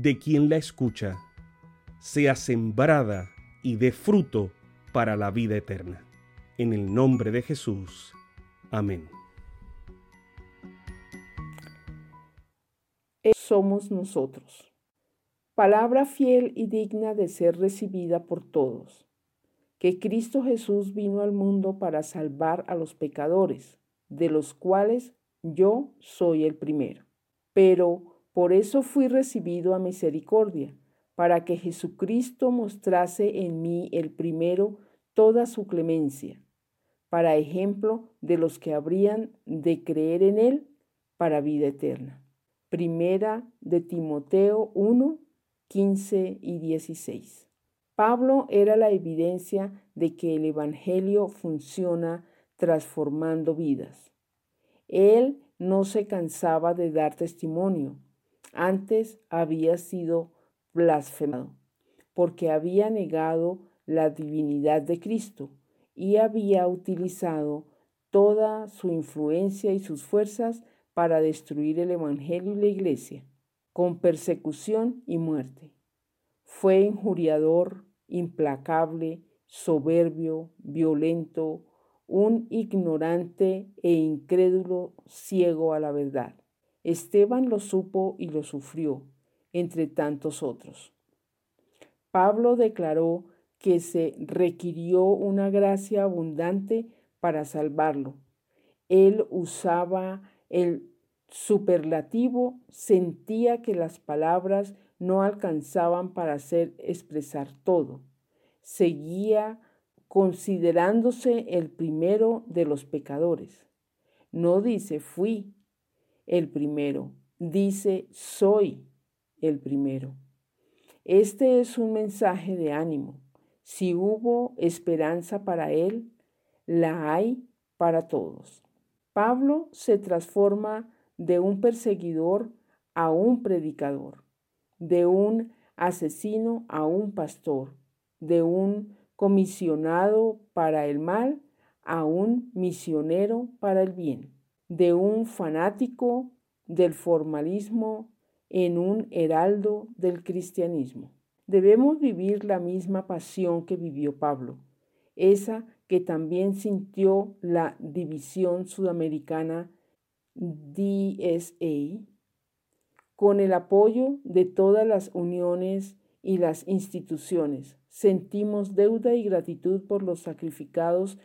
de quien la escucha, sea sembrada y dé fruto para la vida eterna. En el nombre de Jesús. Amén. Somos nosotros. Palabra fiel y digna de ser recibida por todos. Que Cristo Jesús vino al mundo para salvar a los pecadores, de los cuales yo soy el primero. Pero por eso fui recibido a misericordia, para que Jesucristo mostrase en mí el primero toda su clemencia para ejemplo de los que habrían de creer en Él para vida eterna. Primera de Timoteo 1, 15 y 16. Pablo era la evidencia de que el Evangelio funciona transformando vidas. Él no se cansaba de dar testimonio. Antes había sido blasfemado porque había negado la divinidad de Cristo y había utilizado toda su influencia y sus fuerzas para destruir el Evangelio y la Iglesia, con persecución y muerte. Fue injuriador, implacable, soberbio, violento, un ignorante e incrédulo ciego a la verdad. Esteban lo supo y lo sufrió, entre tantos otros. Pablo declaró que se requirió una gracia abundante para salvarlo. Él usaba el superlativo, sentía que las palabras no alcanzaban para hacer expresar todo. Seguía considerándose el primero de los pecadores. No dice fui el primero, dice soy el primero. Este es un mensaje de ánimo. Si hubo esperanza para él, la hay para todos. Pablo se transforma de un perseguidor a un predicador, de un asesino a un pastor, de un comisionado para el mal a un misionero para el bien, de un fanático del formalismo en un heraldo del cristianismo. Debemos vivir la misma pasión que vivió Pablo, esa que también sintió la División Sudamericana DSA, con el apoyo de todas las uniones y las instituciones. Sentimos deuda y gratitud por los sacrificados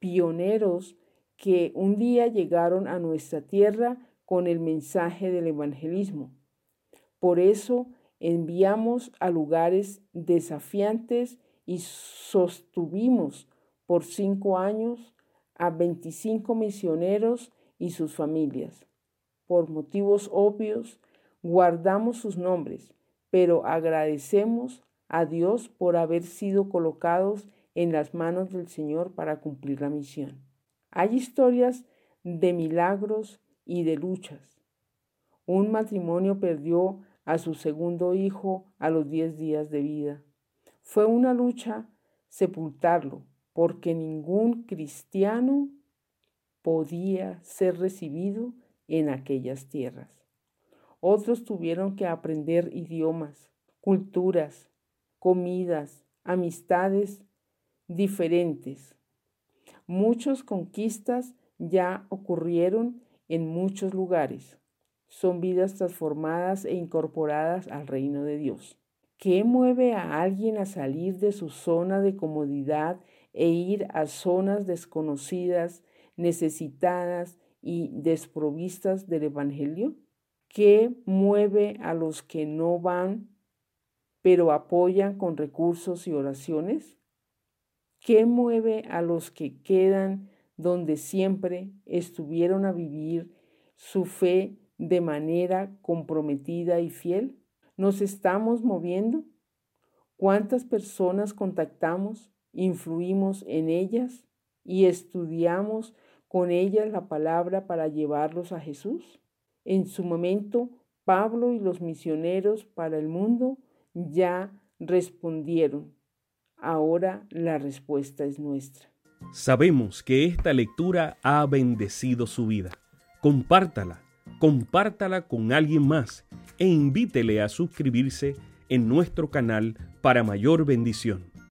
pioneros que un día llegaron a nuestra tierra con el mensaje del evangelismo. Por eso enviamos a lugares desafiantes y sostuvimos por cinco años a 25 misioneros y sus familias. Por motivos obvios, guardamos sus nombres, pero agradecemos a Dios por haber sido colocados en las manos del Señor para cumplir la misión. Hay historias de milagros y de luchas. Un matrimonio perdió a su segundo hijo a los diez días de vida. Fue una lucha sepultarlo, porque ningún cristiano podía ser recibido en aquellas tierras. Otros tuvieron que aprender idiomas, culturas, comidas, amistades diferentes. Muchas conquistas ya ocurrieron en muchos lugares son vidas transformadas e incorporadas al reino de Dios. ¿Qué mueve a alguien a salir de su zona de comodidad e ir a zonas desconocidas, necesitadas y desprovistas del Evangelio? ¿Qué mueve a los que no van, pero apoyan con recursos y oraciones? ¿Qué mueve a los que quedan donde siempre estuvieron a vivir su fe de manera comprometida y fiel? ¿Nos estamos moviendo? ¿Cuántas personas contactamos, influimos en ellas y estudiamos con ellas la palabra para llevarlos a Jesús? En su momento, Pablo y los misioneros para el mundo ya respondieron. Ahora la respuesta es nuestra. Sabemos que esta lectura ha bendecido su vida. Compártala, compártala con alguien más e invítele a suscribirse en nuestro canal para mayor bendición.